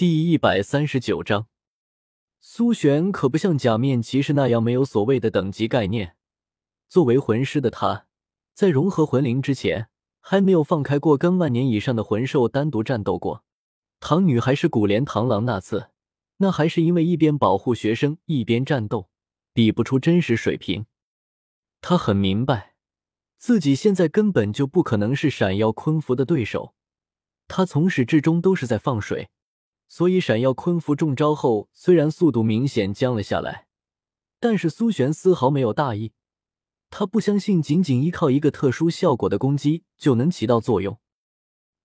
第一百三十九章，苏璇可不像假面骑士那样没有所谓的等级概念。作为魂师的他，在融合魂灵之前，还没有放开过跟万年以上的魂兽单独战斗过。唐女还是古莲螳螂那次，那还是因为一边保护学生一边战斗，比不出真实水平。他很明白，自己现在根本就不可能是闪耀昆符的对手。他从始至终都是在放水，所以闪耀昆符中招后，虽然速度明显降了下来，但是苏璇丝毫没有大意。他不相信仅仅依靠一个特殊效果的攻击就能起到作用。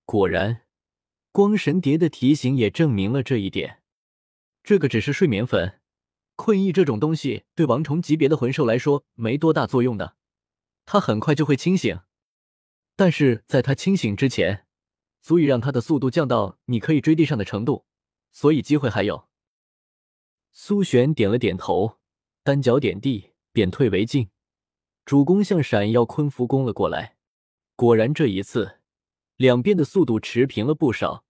果然，光神蝶的提醒也证明了这一点。这个只是睡眠粉，困意这种东西对王虫级别的魂兽来说没多大作用的，他很快就会清醒。但是在他清醒之前。足以让他的速度降到你可以追地上的程度，所以机会还有。苏璇点了点头，单脚点地，便退为进，主攻向闪耀昆符攻了过来。果然，这一次两边的速度持平了不少，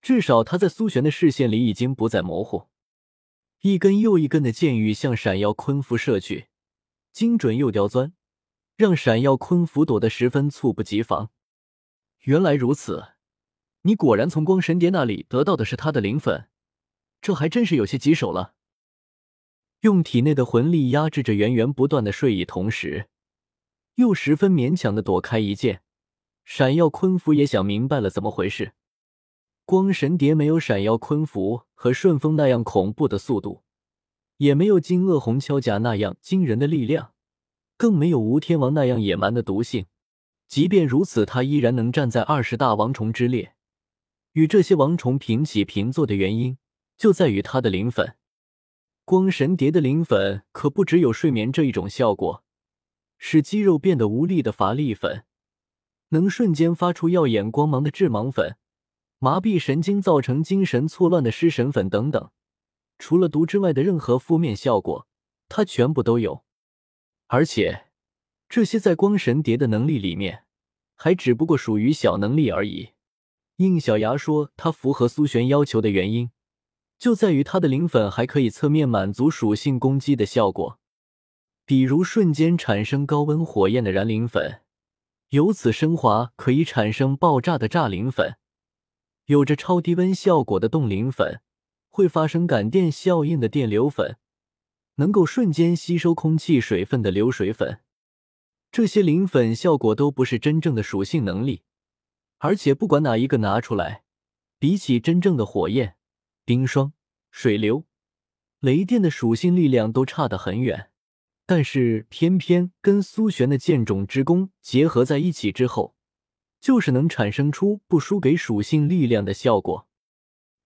至少他在苏璇的视线里已经不再模糊。一根又一根的箭雨向闪耀昆符射去，精准又刁钻，让闪耀昆符躲得十分猝不及防。原来如此。你果然从光神蝶那里得到的是他的灵粉，这还真是有些棘手了。用体内的魂力压制着源源不断的睡意，同时又十分勉强的躲开一剑。闪耀昆符也想明白了怎么回事。光神蝶没有闪耀昆符和顺风那样恐怖的速度，也没有金鳄红锹甲那样惊人的力量，更没有吴天王那样野蛮的毒性。即便如此，他依然能站在二十大王虫之列。与这些王虫平起平坐的原因，就在于它的灵粉。光神蝶的灵粉可不只有睡眠这一种效果，使肌肉变得无力的乏力粉，能瞬间发出耀眼光芒的致盲粉，麻痹神经造成精神错乱的失神粉等等。除了毒之外的任何负面效果，它全部都有。而且，这些在光神蝶的能力里面，还只不过属于小能力而已。应小牙说，他符合苏璇要求的原因，就在于他的灵粉还可以侧面满足属性攻击的效果，比如瞬间产生高温火焰的燃灵粉，由此升华可以产生爆炸的炸灵粉，有着超低温效果的冻灵粉，会发生感电效应的电流粉，能够瞬间吸收空气水分的流水粉，这些灵粉效果都不是真正的属性能力。而且不管哪一个拿出来，比起真正的火焰、冰霜、水流、雷电的属性力量都差得很远。但是偏偏跟苏璇的剑种之功结合在一起之后，就是能产生出不输给属性力量的效果。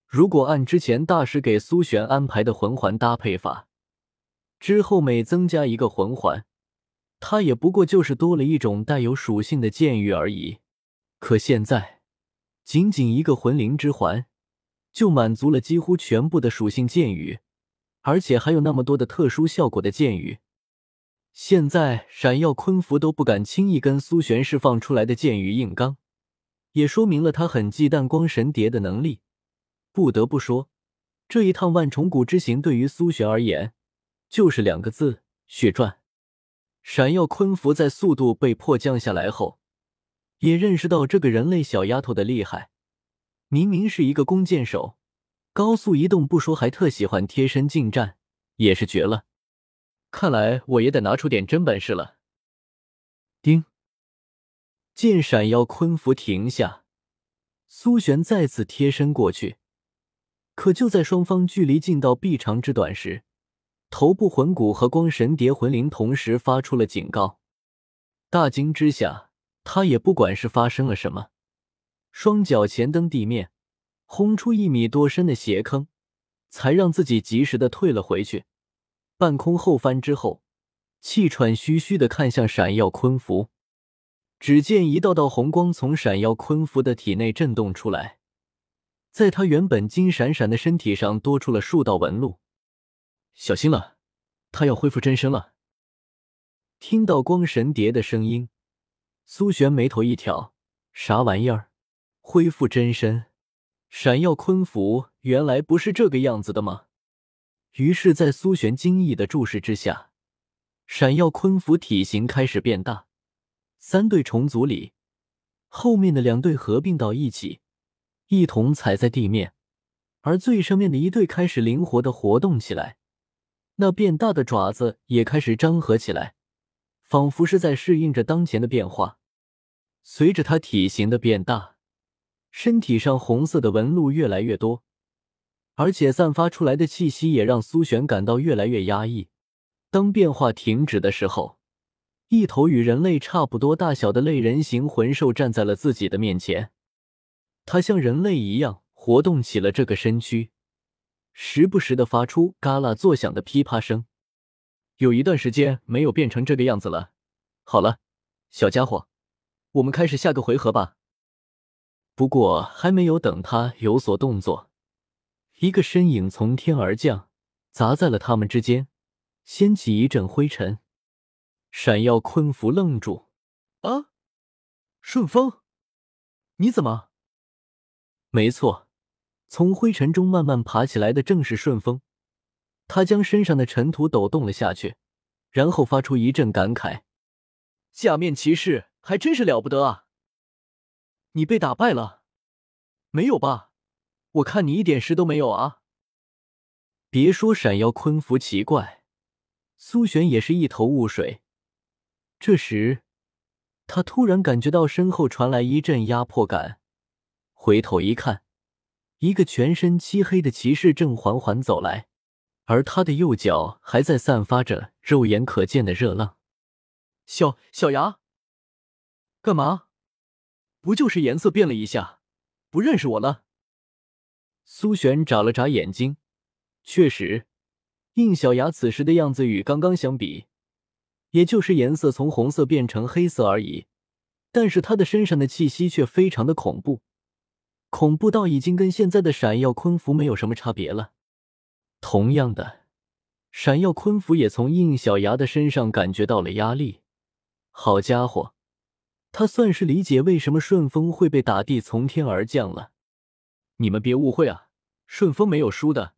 如果按之前大师给苏璇安排的魂环搭配法，之后每增加一个魂环，他也不过就是多了一种带有属性的剑域而已。可现在，仅仅一个魂灵之环，就满足了几乎全部的属性剑雨，而且还有那么多的特殊效果的剑雨。现在闪耀昆符都不敢轻易跟苏璇释放出来的剑雨硬刚，也说明了他很忌惮光神蝶的能力。不得不说，这一趟万重谷之行对于苏璇而言，就是两个字：血赚。闪耀昆符在速度被迫降下来后。也认识到这个人类小丫头的厉害，明明是一个弓箭手，高速移动不说，还特喜欢贴身近战，也是绝了。看来我也得拿出点真本事了。叮，剑闪耀，昆符停下，苏璇再次贴身过去，可就在双方距离近到臂长之短时，头部魂骨和光神蝶魂灵同时发出了警告，大惊之下。他也不管是发生了什么，双脚前蹬地面，轰出一米多深的斜坑，才让自己及时的退了回去。半空后翻之后，气喘吁吁的看向闪耀昆符，只见一道道红光从闪耀昆符的体内震动出来，在他原本金闪闪的身体上多出了数道纹路。小心了，他要恢复真身了。听到光神蝶的声音。苏璇眉头一挑：“啥玩意儿？恢复真身？闪耀昆符原来不是这个样子的吗？于是，在苏璇惊异的注视之下，闪耀昆符体型开始变大。三对虫族里，后面的两对合并到一起，一同踩在地面，而最上面的一对开始灵活的活动起来，那变大的爪子也开始张合起来，仿佛是在适应着当前的变化。随着它体型的变大。身体上红色的纹路越来越多，而且散发出来的气息也让苏璇感到越来越压抑。当变化停止的时候，一头与人类差不多大小的类人形魂兽站在了自己的面前。它像人类一样活动起了这个身躯，时不时的发出嘎啦作响的噼啪声。有一段时间没有变成这个样子了。好了，小家伙，我们开始下个回合吧。不过还没有等他有所动作，一个身影从天而降，砸在了他们之间，掀起一阵灰尘。闪耀昆符愣住：“啊，顺风，你怎么？”没错，从灰尘中慢慢爬起来的正是顺风。他将身上的尘土抖动了下去，然后发出一阵感慨：“假面骑士还真是了不得啊！”你被打败了？没有吧？我看你一点事都没有啊！别说闪耀昆符奇怪，苏璇也是一头雾水。这时，他突然感觉到身后传来一阵压迫感，回头一看，一个全身漆黑的骑士正缓缓走来，而他的右脚还在散发着肉眼可见的热浪。小小牙，干嘛？不就是颜色变了一下，不认识我了？苏璇眨了眨眼睛，确实，应小牙此时的样子与刚刚相比，也就是颜色从红色变成黑色而已。但是他的身上的气息却非常的恐怖，恐怖到已经跟现在的闪耀昆符没有什么差别了。同样的，闪耀昆符也从应小牙的身上感觉到了压力。好家伙！他算是理解为什么顺风会被打地从天而降了。你们别误会啊，顺风没有输的，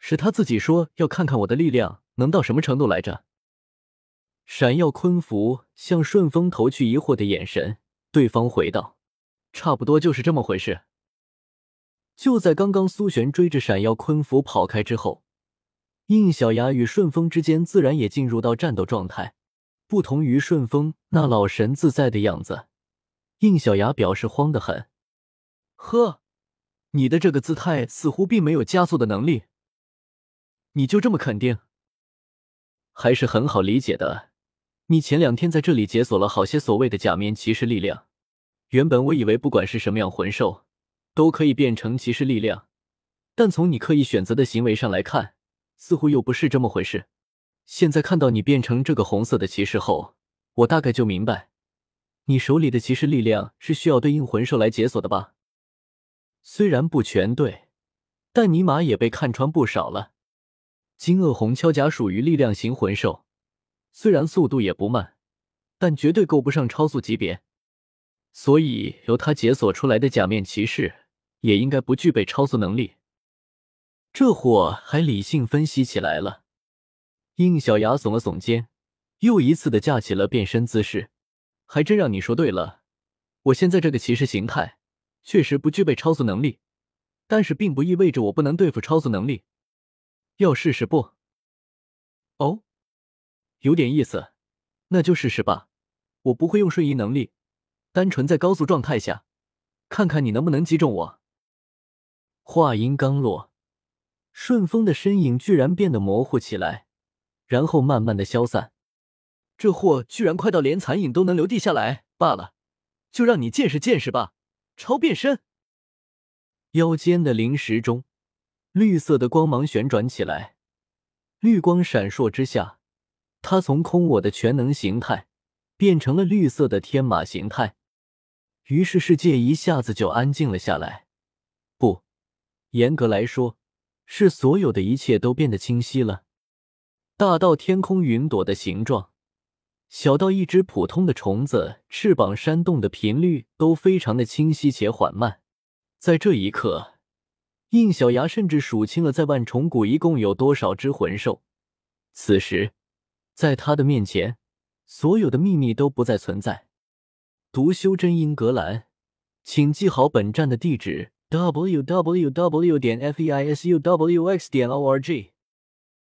是他自己说要看看我的力量能到什么程度来着。闪耀昆符向顺风投去疑惑的眼神，对方回道：“差不多就是这么回事。”就在刚刚，苏璇追着闪耀昆符跑开之后，应小牙与顺风之间自然也进入到战斗状态。不同于顺风那老神自在的样子，应小牙表示慌得很。呵，你的这个姿态似乎并没有加速的能力。你就这么肯定？还是很好理解的。你前两天在这里解锁了好些所谓的假面骑士力量。原本我以为不管是什么样魂兽，都可以变成骑士力量，但从你刻意选择的行为上来看，似乎又不是这么回事。现在看到你变成这个红色的骑士后，我大概就明白，你手里的骑士力量是需要对应魂兽来解锁的吧？虽然不全对，但尼玛也被看穿不少了。金鳄红锹甲属于力量型魂兽，虽然速度也不慢，但绝对够不上超速级别，所以由他解锁出来的假面骑士也应该不具备超速能力。这货还理性分析起来了。应小牙耸了耸肩，又一次的架起了变身姿势。还真让你说对了，我现在这个骑士形态确实不具备超速能力，但是并不意味着我不能对付超速能力。要试试不？哦，有点意思，那就试试吧。我不会用瞬移能力，单纯在高速状态下，看看你能不能击中我。话音刚落，顺风的身影居然变得模糊起来。然后慢慢的消散，这货居然快到连残影都能留地下来罢了，就让你见识见识吧！超变身，腰间的灵石中，绿色的光芒旋转起来，绿光闪烁之下，他从空我的全能形态变成了绿色的天马形态，于是世界一下子就安静了下来。严格来说，是所有的一切都变得清晰了。大到天空云朵的形状，小到一只普通的虫子翅膀扇动的频率都非常的清晰且缓慢。在这一刻，印小牙甚至数清了在万重谷一共有多少只魂兽。此时，在他的面前，所有的秘密都不再存在。读修真英格兰，请记好本站的地址 www.feisuwx.org